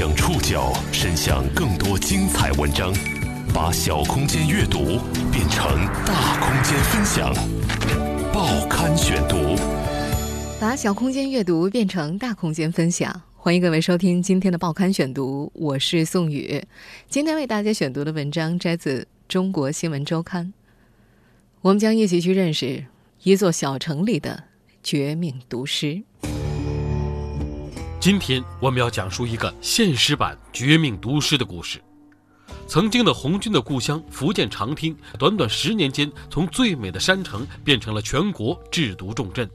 将触角伸向更多精彩文章，把小空间阅读变成大空间分享。报刊选读，把小空间阅读变成大空间分享。欢迎各位收听今天的报刊选读，我是宋宇。今天为大家选读的文章摘自《中国新闻周刊》，我们将一起去认识一座小城里的绝命毒师。今天我们要讲述一个现实版绝命毒师的故事。曾经的红军的故乡福建长汀，短短十年间，从最美的山城变成了全国制毒重镇。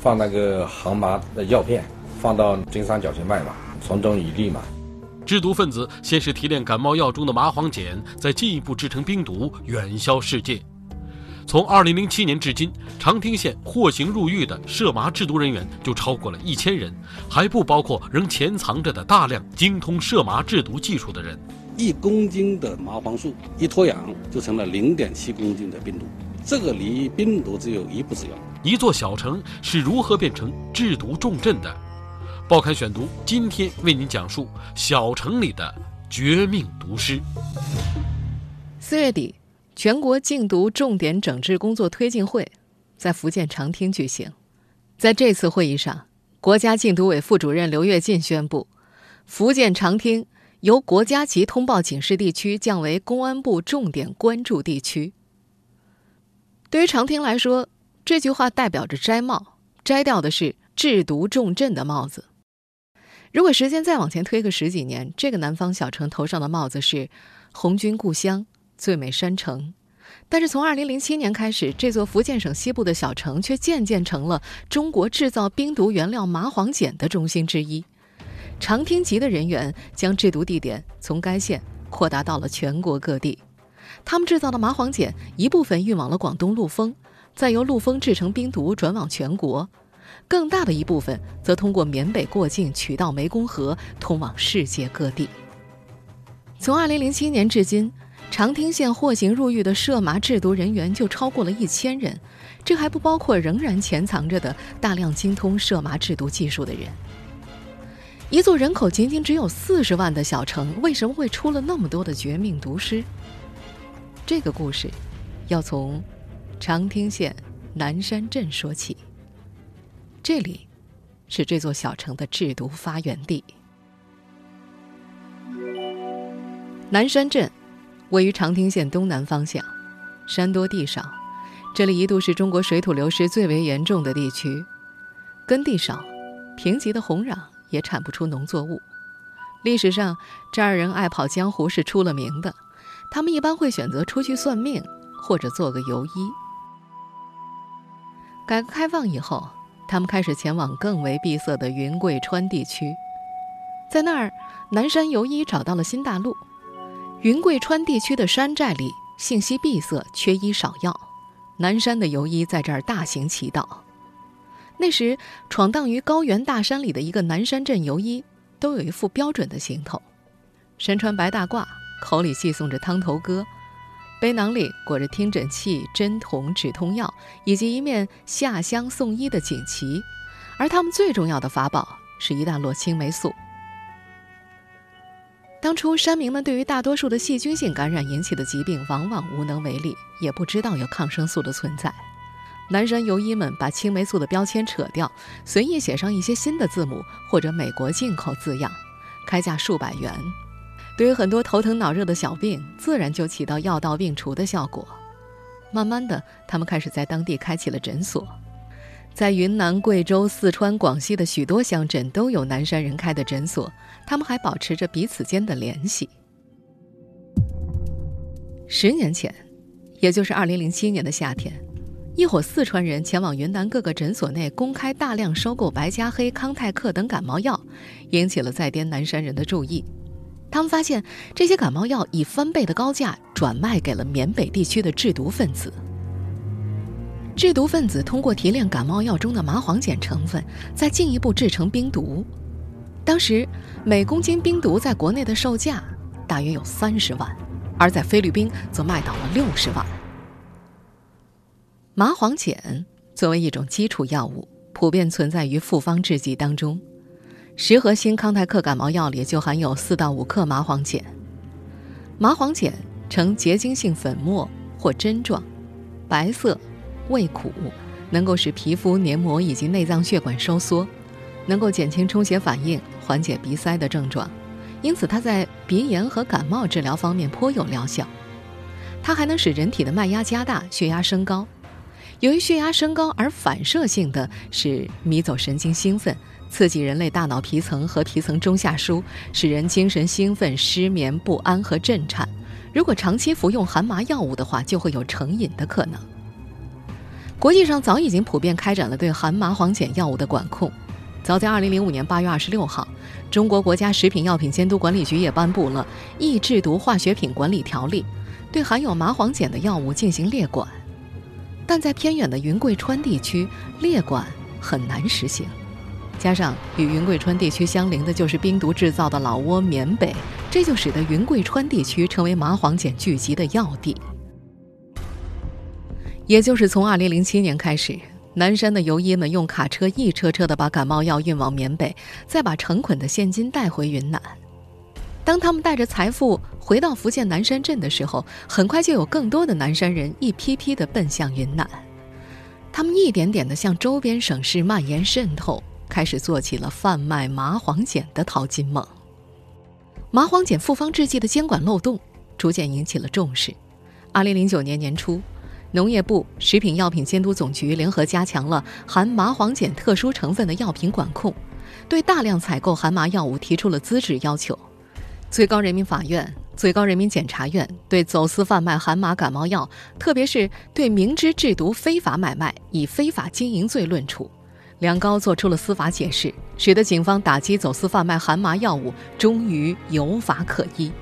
放那个航麻的药片。放到金三角去卖嘛，从中渔利嘛。制毒分子先是提炼感冒药中的麻黄碱，再进一步制成冰毒，远销世界。从二零零七年至今，长汀县获刑入狱的涉麻制毒人员就超过了一千人，还不包括仍潜藏着的大量精通涉麻制毒技术的人。一公斤的麻黄素一脱氧就成了零点七公斤的冰毒，这个离冰毒只有一步之遥。一座小城是如何变成制毒重镇的？报刊选读，今天为您讲述小城里的绝命毒师。四月底，全国禁毒重点整治工作推进会在福建长汀举行。在这次会议上，国家禁毒委副主任刘跃进宣布，福建长汀由国家级通报警示地区降为公安部重点关注地区。对于长汀来说，这句话代表着摘帽，摘掉的是制毒重镇的帽子。如果时间再往前推个十几年，这个南方小城头上的帽子是红军故乡、最美山城。但是从2007年开始，这座福建省西部的小城却渐渐成了中国制造冰毒原料麻黄碱的中心之一。长汀籍的人员将制毒地点从该县扩大到了全国各地。他们制造的麻黄碱一部分运往了广东陆丰，再由陆丰制成冰毒转往全国。更大的一部分则通过缅北过境，取到湄公河，通往世界各地。从2007年至今，长汀县获刑入狱的涉麻制毒人员就超过了一千人，这还不包括仍然潜藏着的大量精通涉麻制毒技术的人。一座人口仅仅只有四十万的小城，为什么会出了那么多的绝命毒师？这个故事要从长汀县南山镇说起。这里，是这座小城的制毒发源地。南山镇位于长汀县东南方向，山多地少，这里一度是中国水土流失最为严重的地区，耕地少，贫瘠的洪壤也产不出农作物。历史上，这儿人爱跑江湖是出了名的，他们一般会选择出去算命或者做个游医。改革开放以后。他们开始前往更为闭塞的云贵川地区，在那儿，南山游医找到了新大陆。云贵川地区的山寨里信息闭塞，缺医少药，南山的游医在这儿大行其道。那时，闯荡于高原大山里的一个南山镇游医，都有一副标准的行头：身穿白大褂，口里细诵着汤头歌。背囊里裹着听诊器、针筒、止痛药，以及一面下乡送医的锦旗，而他们最重要的法宝是一大摞青霉素。当初山民们对于大多数的细菌性感染引起的疾病往往无能为力，也不知道有抗生素的存在。南山游医们把青霉素的标签扯掉，随意写上一些新的字母或者“美国进口”字样，开价数百元。对于很多头疼脑热的小病，自然就起到药到病除的效果。慢慢的，他们开始在当地开启了诊所，在云南、贵州、四川、广西的许多乡镇都有南山人开的诊所，他们还保持着彼此间的联系。十年前，也就是二零零七年的夏天，一伙四川人前往云南各个诊所内公开大量收购白加黑、康泰克等感冒药，引起了在滇南山人的注意。他们发现这些感冒药以翻倍的高价转卖给了缅北地区的制毒分子。制毒分子通过提炼感冒药中的麻黄碱成分，再进一步制成冰毒。当时每公斤冰毒在国内的售价大约有三十万，而在菲律宾则卖到了六十万。麻黄碱作为一种基础药物，普遍存在于复方制剂当中。十盒新康泰克感冒药里就含有四到五克麻黄碱。麻黄碱呈结晶性粉末或针状，白色，味苦，能够使皮肤黏膜以及内脏血管收缩，能够减轻充血反应，缓解鼻塞的症状。因此，它在鼻炎和感冒治疗方面颇有疗效。它还能使人体的脉压加大，血压升高。由于血压升高而反射性的使迷走神经兴奋，刺激人类大脑皮层和皮层中下枢，使人精神兴奋、失眠、不安和震颤。如果长期服用含麻药物的话，就会有成瘾的可能。国际上早已经普遍开展了对含麻黄碱药物的管控。早在2005年8月26号，中国国家食品药品监督管理局也颁布了《易制毒化学品管理条例》。对含有麻黄碱的药物进行列管，但在偏远的云贵川地区，列管很难实行。加上与云贵川地区相邻的就是冰毒制造的老挝缅北，这就使得云贵川地区成为麻黄碱聚集的要地。也就是从2007年开始，南山的游医们用卡车一车车的把感冒药运往缅北，再把成捆的现金带回云南。当他们带着财富回到福建南山镇的时候，很快就有更多的南山人一批批的奔向云南。他们一点点的向周边省市蔓延渗透，开始做起了贩卖麻黄碱的淘金梦。麻黄碱复方制剂的监管漏洞逐渐引起了重视。二零零九年年初，农业部食品药品监督总局联合加强了含麻黄碱特殊成分的药品管控，对大量采购含麻药物提出了资质要求。最高人民法院、最高人民检察院对走私贩卖含麻感冒药，特别是对明知制毒非法买卖，以非法经营罪论处，两高作出了司法解释，使得警方打击走私贩卖含麻药物终于有法可依。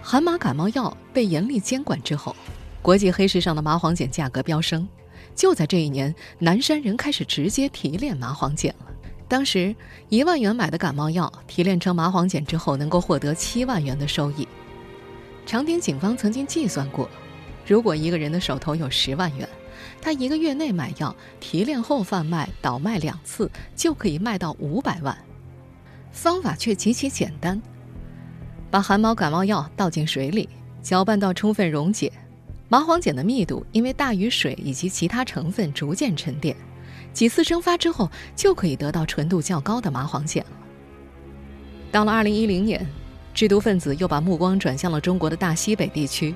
含麻感冒药被严厉监管之后，国际黑市上的麻黄碱价格飙升。就在这一年，南山人开始直接提炼麻黄碱了。当时一万元买的感冒药提炼成麻黄碱之后，能够获得七万元的收益。长汀警方曾经计算过，如果一个人的手头有十万元，他一个月内买药提炼后贩卖、倒卖两次，就可以卖到五百万。方法却极其简单：把含毛感冒药倒进水里，搅拌到充分溶解，麻黄碱的密度因为大于水以及其他成分逐渐沉淀。几次蒸发之后，就可以得到纯度较高的麻黄碱了。到了二零一零年，制毒分子又把目光转向了中国的大西北地区，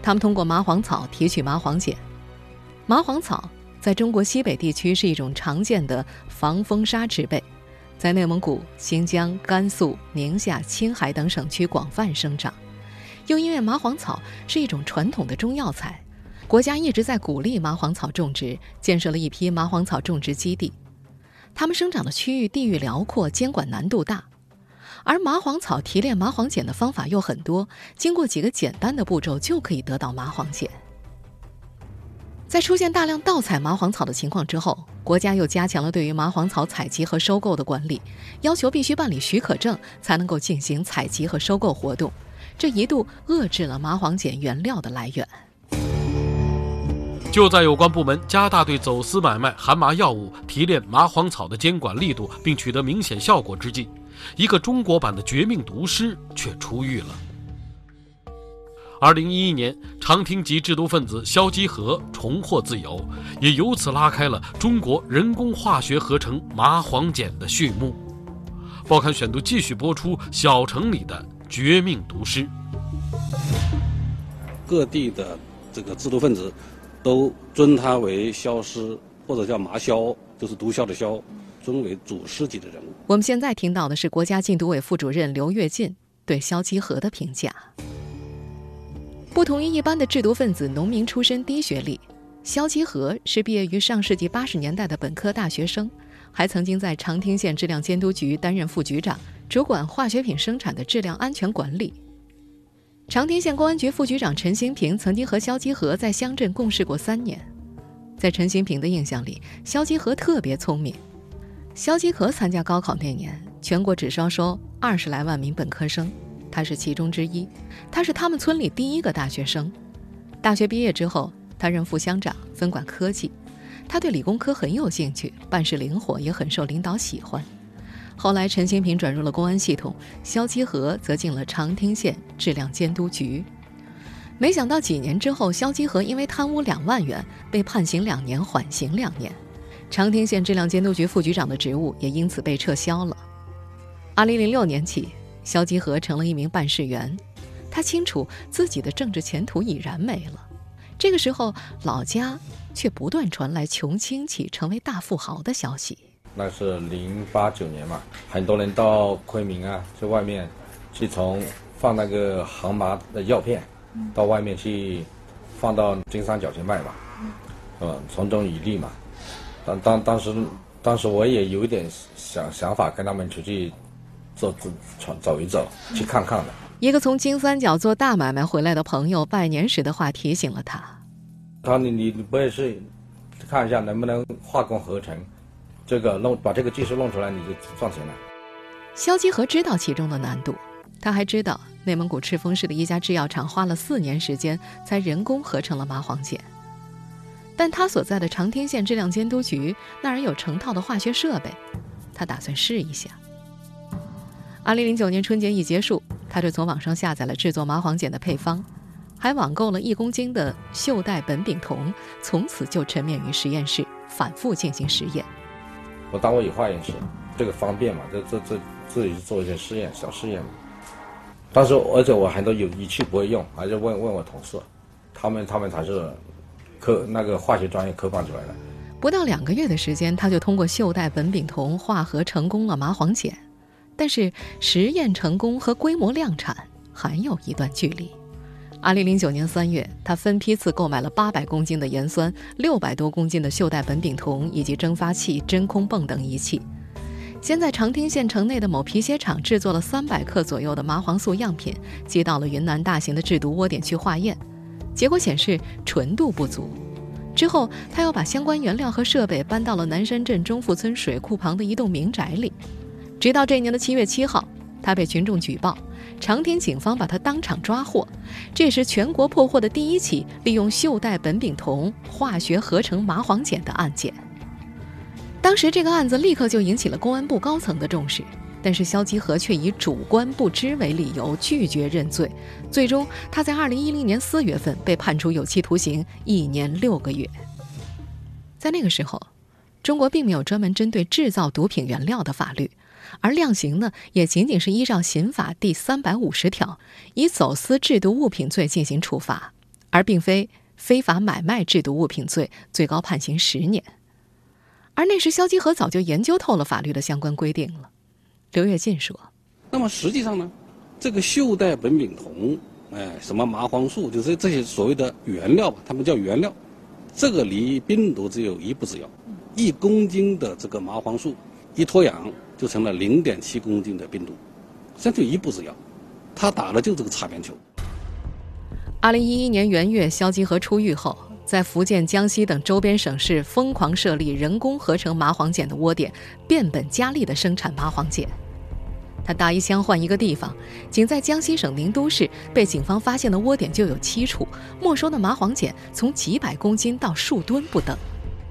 他们通过麻黄草提取麻黄碱。麻黄草在中国西北地区是一种常见的防风沙植被，在内蒙古、新疆、甘肃、宁夏、青海等省区广泛生长。又因为麻黄草是一种传统的中药材。国家一直在鼓励麻黄草种植，建设了一批麻黄草种植基地。它们生长的区域地域辽阔，监管难度大。而麻黄草提炼麻黄碱的方法又很多，经过几个简单的步骤就可以得到麻黄碱。在出现大量盗采麻黄草的情况之后，国家又加强了对于麻黄草采集和收购的管理，要求必须办理许可证才能够进行采集和收购活动，这一度遏制了麻黄碱原料的来源。就在有关部门加大对走私买卖含麻药物、提炼麻黄草的监管力度，并取得明显效果之际，一个中国版的绝命毒师却出狱了。二零一一年，长汀籍制毒分子肖基和重获自由，也由此拉开了中国人工化学合成麻黄碱的序幕。报刊选读继续播出《小城里的绝命毒师》。各地的这个制毒分子。都尊他为枭师，或者叫麻枭，就是毒枭的枭，尊为祖师级的人物。我们现在听到的是国家禁毒委副主任刘跃进对肖基和的评价。不同于一般的制毒分子，农民出身、低学历，肖基和是毕业于上世纪八十年代的本科大学生，还曾经在长汀县质量监督局担任副局长，主管化学品生产的质量安全管理。长汀县公安局副局长陈新平曾经和肖基和在乡镇共事过三年，在陈新平的印象里，肖基和特别聪明。肖基和参加高考那年，全国只招收二十来万名本科生，他是其中之一。他是他们村里第一个大学生。大学毕业之后，他任副乡长，分管科技。他对理工科很有兴趣，办事灵活，也很受领导喜欢。后来陈新平转入了公安系统，肖基和则进了长汀县质量监督局。没想到几年之后，肖基和因为贪污两万元被判刑两年，缓刑两年，长汀县质量监督局副局长的职务也因此被撤销了。二零零六年起，肖基和成了一名办事员，他清楚自己的政治前途已然没了。这个时候，老家却不断传来穷亲戚成为大富豪的消息。那是零八九年嘛，很多人到昆明啊，去外面去从放那个杭麻的药片。到外面去，放到金三角去卖嘛，嗯，从中渔利嘛。当当当时，当时我也有一点想想法，跟他们出去走走走一走，去看看的。一个从金三角做大买卖回来的朋友拜年时的话提醒了他。他你：“你你不会是看一下能不能化工合成，这个弄把这个技术弄出来，你就赚钱了。”肖基和知道其中的难度。他还知道，内蒙古赤峰市的一家制药厂花了四年时间才人工合成了麻黄碱。但他所在的长汀县质量监督局那儿有成套的化学设备，他打算试一下。二零零九年春节一结束，他就从网上下载了制作麻黄碱的配方，还网购了一公斤的溴代苯丙酮，从此就沉湎于实验室，反复进行实验。我单位有化验室，这个方便嘛？这这这自己做一些试验，小试验嘛。当时，而且我很多有仪器不会用，还是问问我同事，他们他们才是科那个化学专业科班出来的。不到两个月的时间，他就通过溴代苯丙酮化合成功了麻黄碱，但是实验成功和规模量产还有一段距离。二零零九年三月，他分批次购买了八百公斤的盐酸、六百多公斤的溴代苯丙酮以及蒸发器、真空泵等仪器。先在长汀县城内的某皮鞋厂制作了三百克左右的麻黄素样品，寄到了云南大型的制毒窝点去化验，结果显示纯度不足。之后，他又把相关原料和设备搬到了南山镇中富村水库旁的一栋民宅里。直到这年的七月七号，他被群众举报，长汀警方把他当场抓获。这是全国破获的第一起利用溴代苯丙酮化学合成麻黄碱的案件。当时这个案子立刻就引起了公安部高层的重视，但是肖吉和却以主观不知为理由拒绝认罪，最终他在二零一零年四月份被判处有期徒刑一年六个月。在那个时候，中国并没有专门针对制造毒品原料的法律，而量刑呢也仅仅是依照刑法第三百五十条，以走私制毒物品罪进行处罚，而并非非法买卖制毒物品罪，最高判刑十年。而那时，肖基和早就研究透了法律的相关规定了。刘跃进说：“那么实际上呢，这个溴代苯丙酮，哎，什么麻黄素，就是这些所谓的原料吧，他们叫原料。这个离病毒只有一步之遥。一公斤的这个麻黄素一脱氧，就成了零点七公斤的冰毒，这就一步之遥。他打的就这个擦边球。”二零一一年元月，肖基和出狱后。在福建、江西等周边省市疯狂设立人工合成麻黄碱的窝点，变本加厉地生产麻黄碱。他打一枪换一个地方，仅在江西省宁都市被警方发现的窝点就有七处，没收的麻黄碱从几百公斤到数吨不等。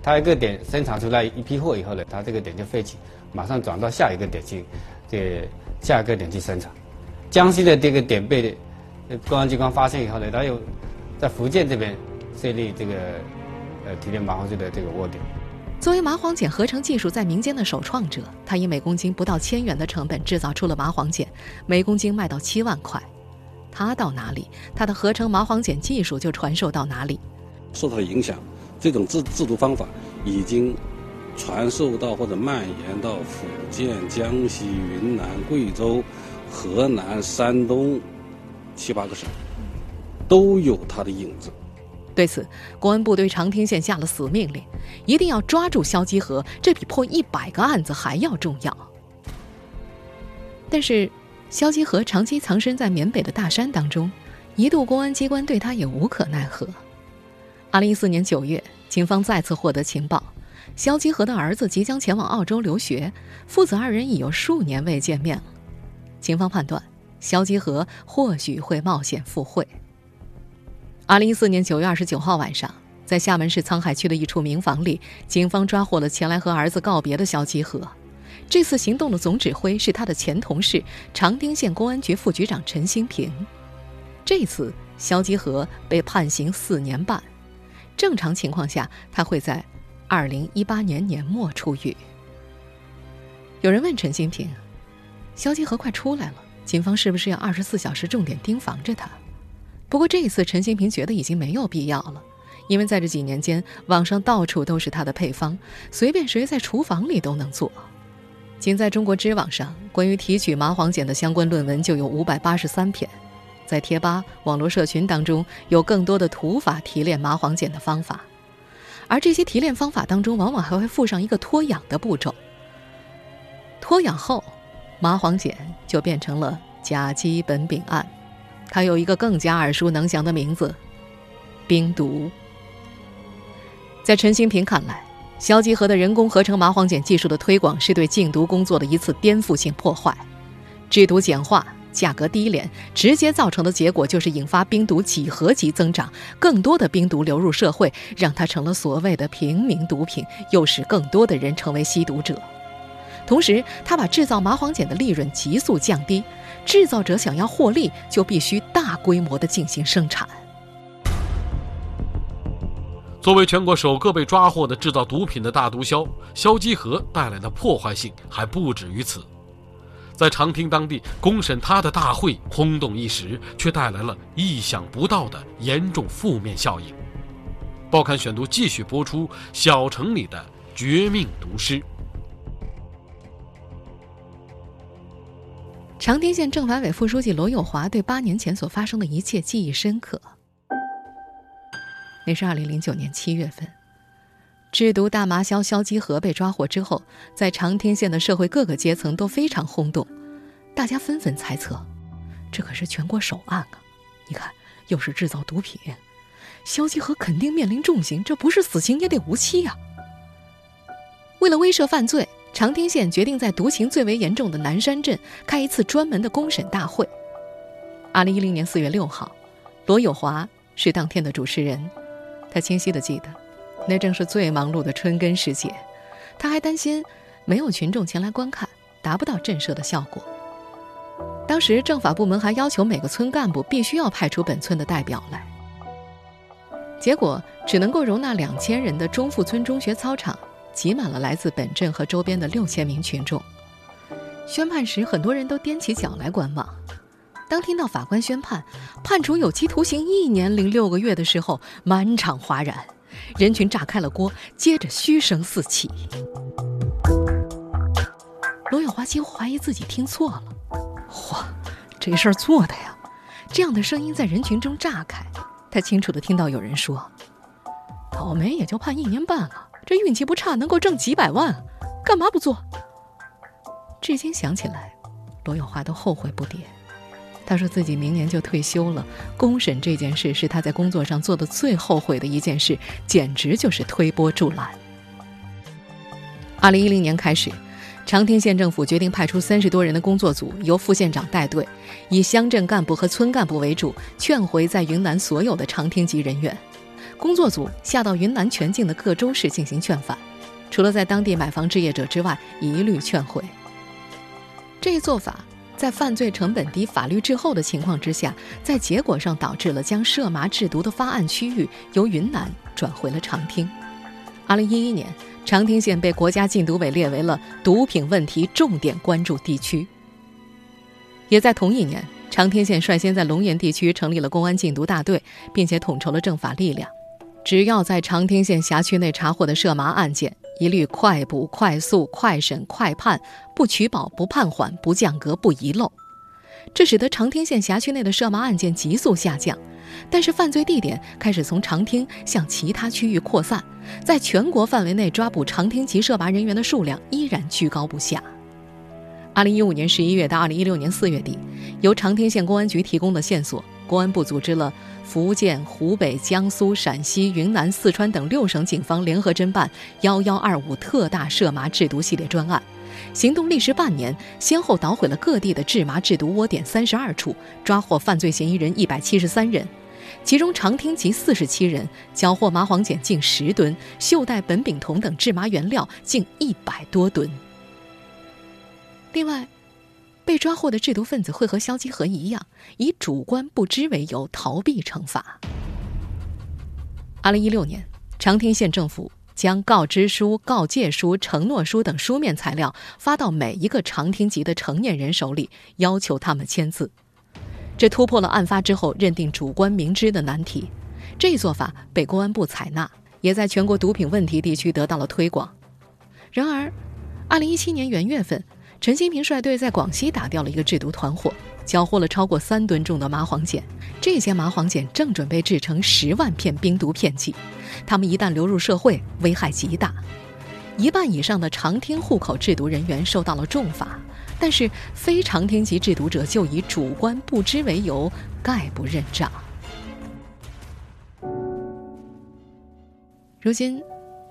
他一个点生产出来一批货以后呢，他这个点就废弃，马上转到下一个点去，这下一个点去生产。江西的这个点被公安机关发现以后呢，他又在福建这边。设立这个呃提炼麻黄素的这个窝点。作为麻黄碱合成技术在民间的首创者，他以每公斤不到千元的成本制造出了麻黄碱，每公斤卖到七万块。他到哪里，他的合成麻黄碱技术就传授到哪里。受他的影响，这种制制毒方法已经传授到或者蔓延到福建、江西、云南、贵州、河南、山东七八个省，都有他的影子。对此，公安部对长汀县下了死命令，一定要抓住肖基和，这比破一百个案子还要重要。但是，肖基和长期藏身在缅北的大山当中，一度公安机关对他也无可奈何。二零一四年九月，警方再次获得情报，肖基和的儿子即将前往澳洲留学，父子二人已有数年未见面了。警方判断，肖基和或许会冒险赴会。二零一四年九月二十九号晚上，在厦门市沧海区的一处民房里，警方抓获了前来和儿子告别的肖基和。这次行动的总指挥是他的前同事长汀县公安局副局长陈新平。这次肖基和被判刑四年半，正常情况下他会在二零一八年年末出狱。有人问陈新平：“肖金河快出来了，警方是不是要二十四小时重点盯防着他？”不过这一次，陈新平觉得已经没有必要了。因为在这几年间，网上到处都是他的配方，随便谁在厨房里都能做。仅在中国知网上，关于提取麻黄碱的相关论文就有五百八十三篇。在贴吧、网络社群当中，有更多的土法提炼麻黄碱的方法，而这些提炼方法当中，往往还会附上一个脱氧的步骤。脱氧后，麻黄碱就变成了甲基苯丙胺，它有一个更加耳熟能详的名字——冰毒。在陈新平看来，硝基河的人工合成麻黄碱技术的推广是对禁毒工作的一次颠覆性破坏。制毒简化、价格低廉，直接造成的结果就是引发冰毒几何级增长，更多的冰毒流入社会，让它成了所谓的平民毒品，又使更多的人成为吸毒者。同时，他把制造麻黄碱的利润急速降低，制造者想要获利，就必须大规模的进行生产。作为全国首个被抓获的制造毒品的大毒枭，肖基和带来的破坏性还不止于此。在长汀当地公审他的大会轰动一时，却带来了意想不到的严重负面效应。报刊选读继续播出：小城里的绝命毒师。长汀县政法委副书记罗友华对八年前所发生的一切记忆深刻。那是二零零九年七月份，制毒大麻枭肖基和被抓获之后，在长汀县的社会各个阶层都非常轰动，大家纷纷猜测，这可是全国首案啊！你看，又是制造毒品，肖基和肯定面临重刑，这不是死刑也得无期呀。为了威慑犯罪，长汀县决定在毒情最为严重的南山镇开一次专门的公审大会。二零一零年四月六号，罗友华是当天的主持人。他清晰地记得，那正是最忙碌的春耕时节。他还担心没有群众前来观看，达不到震慑的效果。当时政法部门还要求每个村干部必须要派出本村的代表来。结果只能够容纳两千人的中富村中学操场，挤满了来自本镇和周边的六千名群众。宣判时，很多人都踮起脚来观望。当听到法官宣判判处有期徒刑一年零六个月的时候，满场哗然，人群炸开了锅，接着嘘声四起。罗永华几乎怀疑自己听错了，嚯，这事儿做的呀！这样的声音在人群中炸开，他清楚的听到有人说：“倒霉也就判一年半了，这运气不差，能够挣几百万，干嘛不做？”至今想起来，罗永华都后悔不迭。他说自己明年就退休了。公审这件事是他在工作上做的最后悔的一件事，简直就是推波助澜。二零一零年开始，长汀县政府决定派出三十多人的工作组，由副县长带队，以乡镇干部和村干部为主，劝回在云南所有的长汀籍人员。工作组下到云南全境的各州市进行劝返，除了在当地买房置业者之外，一律劝回。这一做法。在犯罪成本低、法律滞后的情况之下，在结果上导致了将涉麻制毒的发案区域由云南转回了长汀。二零一一年，长汀县被国家禁毒委列为了毒品问题重点关注地区。也在同一年，长汀县率先在龙岩地区成立了公安禁毒大队，并且统筹了政法力量。只要在长汀县辖区内查获的涉麻案件，一律快捕、快速、快审、快判，不取保、不判缓、不降格、不遗漏。这使得长汀县辖区内的涉麻案件急速下降，但是犯罪地点开始从长汀向其他区域扩散，在全国范围内抓捕长汀籍涉麻人员的数量依然居高不下。二零一五年十一月到二零一六年四月底，由长汀县公安局提供的线索，公安部组织了。福建、湖北、江苏、陕西、云南、四川等六省警方联合侦办“幺幺二五”特大涉麻制毒系列专案，行动历时半年，先后捣毁了各地的制麻制毒窝点三十二处，抓获犯罪嫌疑人一百七十三人，其中长汀籍四十七人，缴获麻黄碱近十吨，溴代苯丙酮等制麻原料近一百多吨。另外，被抓获的制毒分子会和肖基和一样，以主观不知为由逃避惩罚。二零一六年，长汀县政府将告知书、告诫书、承诺书等书面材料发到每一个长汀籍的成年人手里，要求他们签字。这突破了案发之后认定主观明知的难题。这一做法被公安部采纳，也在全国毒品问题地区得到了推广。然而，二零一七年元月份。陈新平率队在广西打掉了一个制毒团伙，缴获了超过三吨重的麻黄碱。这些麻黄碱正准备制成十万片冰毒片剂，它们一旦流入社会，危害极大。一半以上的长汀户口制毒人员受到了重罚，但是非长汀籍制毒者就以主观不知为由，概不认账。如今，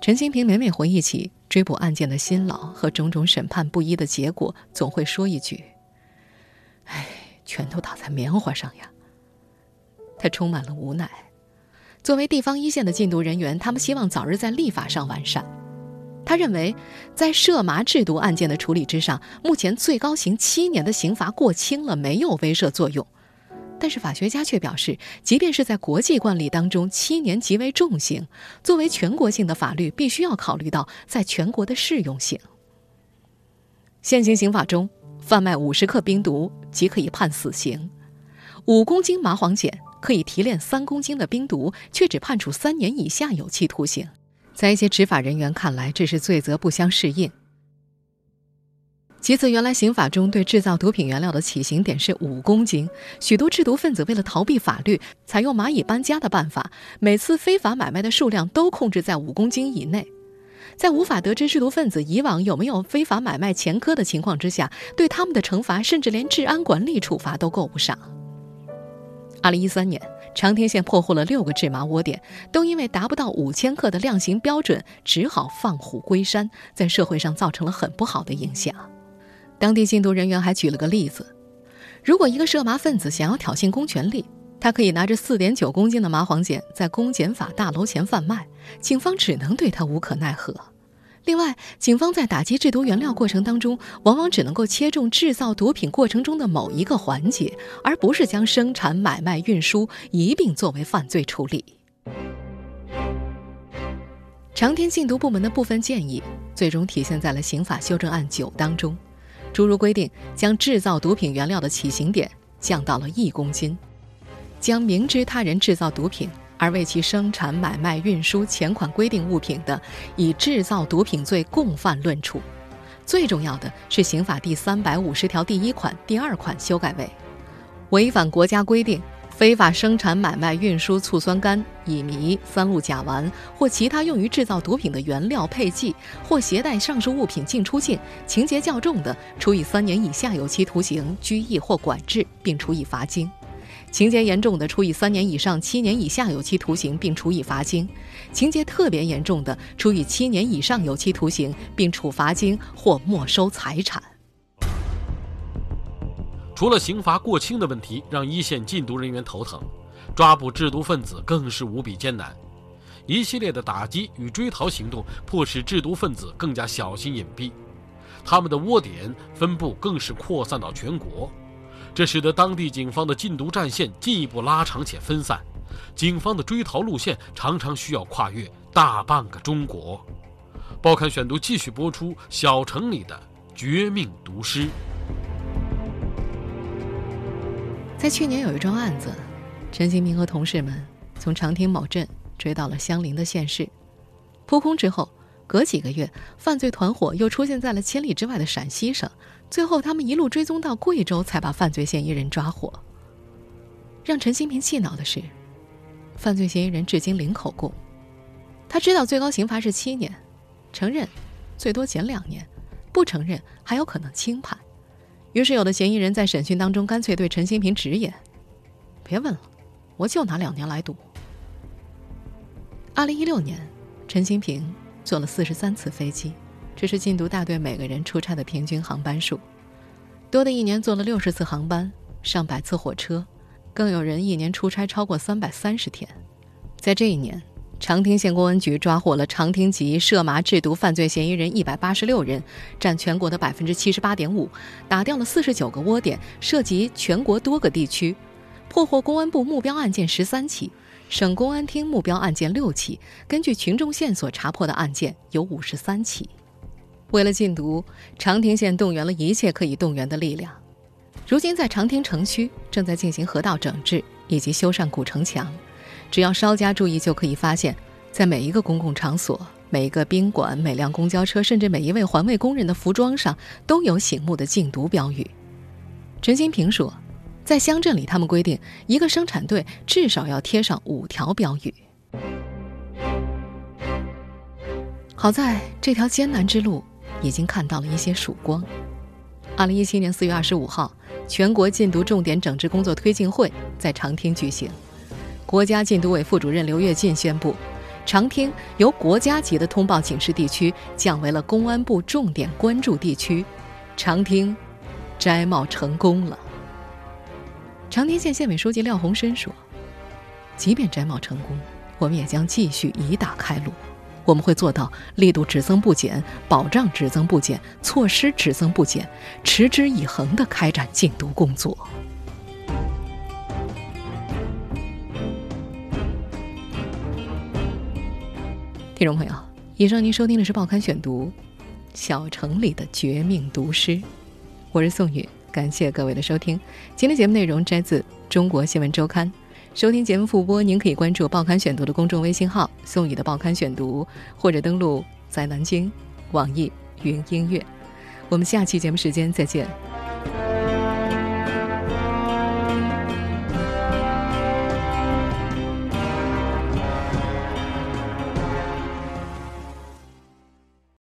陈新平每每回忆起。追捕案件的辛劳和种种审判不一的结果，总会说一句：“哎，拳头打在棉花上呀。”他充满了无奈。作为地方一线的禁毒人员，他们希望早日在立法上完善。他认为，在涉麻制毒案件的处理之上，目前最高刑七年的刑罚过轻了，没有威慑作用。但是法学家却表示，即便是在国际惯例当中，七年极为重刑。作为全国性的法律，必须要考虑到在全国的适用性。现行刑法中，贩卖五十克冰毒即可以判死刑；五公斤麻黄碱可以提炼三公斤的冰毒，却只判处三年以下有期徒刑。在一些执法人员看来，这是罪责不相适应。其次，原来刑法中对制造毒品原料的起刑点是五公斤，许多制毒分子为了逃避法律，采用蚂蚁搬家的办法，每次非法买卖的数量都控制在五公斤以内。在无法得知制毒分子以往有没有非法买卖前科的情况之下，对他们的惩罚甚至连治安管理处罚都够不上。二零一三年，长汀县破获了六个制麻窝点，都因为达不到五千克的量刑标准，只好放虎归山，在社会上造成了很不好的影响。当地禁毒人员还举了个例子：如果一个涉麻分子想要挑衅公权力，他可以拿着四点九公斤的麻黄碱在公检法大楼前贩卖，警方只能对他无可奈何。另外，警方在打击制毒原料过程当中，往往只能够切中制造毒品过程中的某一个环节，而不是将生产、买卖、运输一并作为犯罪处理。长天禁毒部门的部分建议，最终体现在了刑法修正案九当中。诸如规定，将制造毒品原料的起刑点降到了一公斤；将明知他人制造毒品而为其生产、买卖、运输前款规定物品的，以制造毒品罪共犯论处。最重要的是，刑法第三百五十条第一款、第二款修改为：违反国家规定。非法生产、买卖、运输醋酸酐、乙醚、三氯甲烷或其他用于制造毒品的原料配剂，或携带上述物品进出境，情节较重的，处以三年以下有期徒刑、拘役或管制，并处以罚金；情节严重的，处以三年以上七年以下有期徒刑，并处以罚金；情节特别严重的，处以七年以上有期徒刑，并处罚金或没收财产。除了刑罚过轻的问题让一线禁毒人员头疼，抓捕制毒分子更是无比艰难。一系列的打击与追逃行动迫使制毒分子更加小心隐蔽，他们的窝点分布更是扩散到全国，这使得当地警方的禁毒战线进一步拉长且分散，警方的追逃路线常常需要跨越大半个中国。报刊选读继续播出：小城里的绝命毒师。在去年有一桩案子，陈新平和同事们从长汀某镇追到了相邻的县市，扑空之后，隔几个月，犯罪团伙又出现在了千里之外的陕西省，最后他们一路追踪到贵州，才把犯罪嫌疑人抓获。让陈新平气恼的是，犯罪嫌疑人至今零口供，他知道最高刑罚是七年，承认最多减两年，不承认还有可能轻判。于是，有的嫌疑人在审讯当中干脆对陈新平直言：“别问了，我就拿两年来赌。”二零一六年，陈新平坐了四十三次飞机，这是禁毒大队每个人出差的平均航班数。多的一年坐了六十次航班，上百次火车，更有人一年出差超过三百三十天。在这一年，长汀县公安局抓获了长汀籍涉麻制毒犯罪嫌疑人一百八十六人，占全国的百分之七十八点五，打掉了四十九个窝点，涉及全国多个地区，破获公安部目标案件十三起，省公安厅目标案件六起，根据群众线索查破的案件有五十三起。为了禁毒，长汀县动员了一切可以动员的力量。如今，在长汀城区正在进行河道整治以及修缮古城墙。只要稍加注意，就可以发现，在每一个公共场所、每一个宾馆、每辆公交车，甚至每一位环卫工人的服装上，都有醒目的禁毒标语。陈新平说，在乡镇里，他们规定一个生产队至少要贴上五条标语。好在这条艰难之路已经看到了一些曙光。二零一七年四月二十五号，全国禁毒重点整治工作推进会在长汀举行。国家禁毒委副主任刘跃进宣布，长汀由国家级的通报警示地区降为了公安部重点关注地区，长汀摘帽成功了。长汀县县委书记廖鸿申说：“即便摘帽成功，我们也将继续以打开路，我们会做到力度只增不减，保障只增不减，措施只增不减，持之以恒地开展禁毒工作。”听众朋友，以上您收听的是《报刊选读》，小城里的绝命毒师，我是宋宇，感谢各位的收听。今天节目内容摘自《中国新闻周刊》，收听节目复播，您可以关注《报刊选读》的公众微信号“宋宇的报刊选读”，或者登录在南京网易云音乐。我们下期节目时间再见。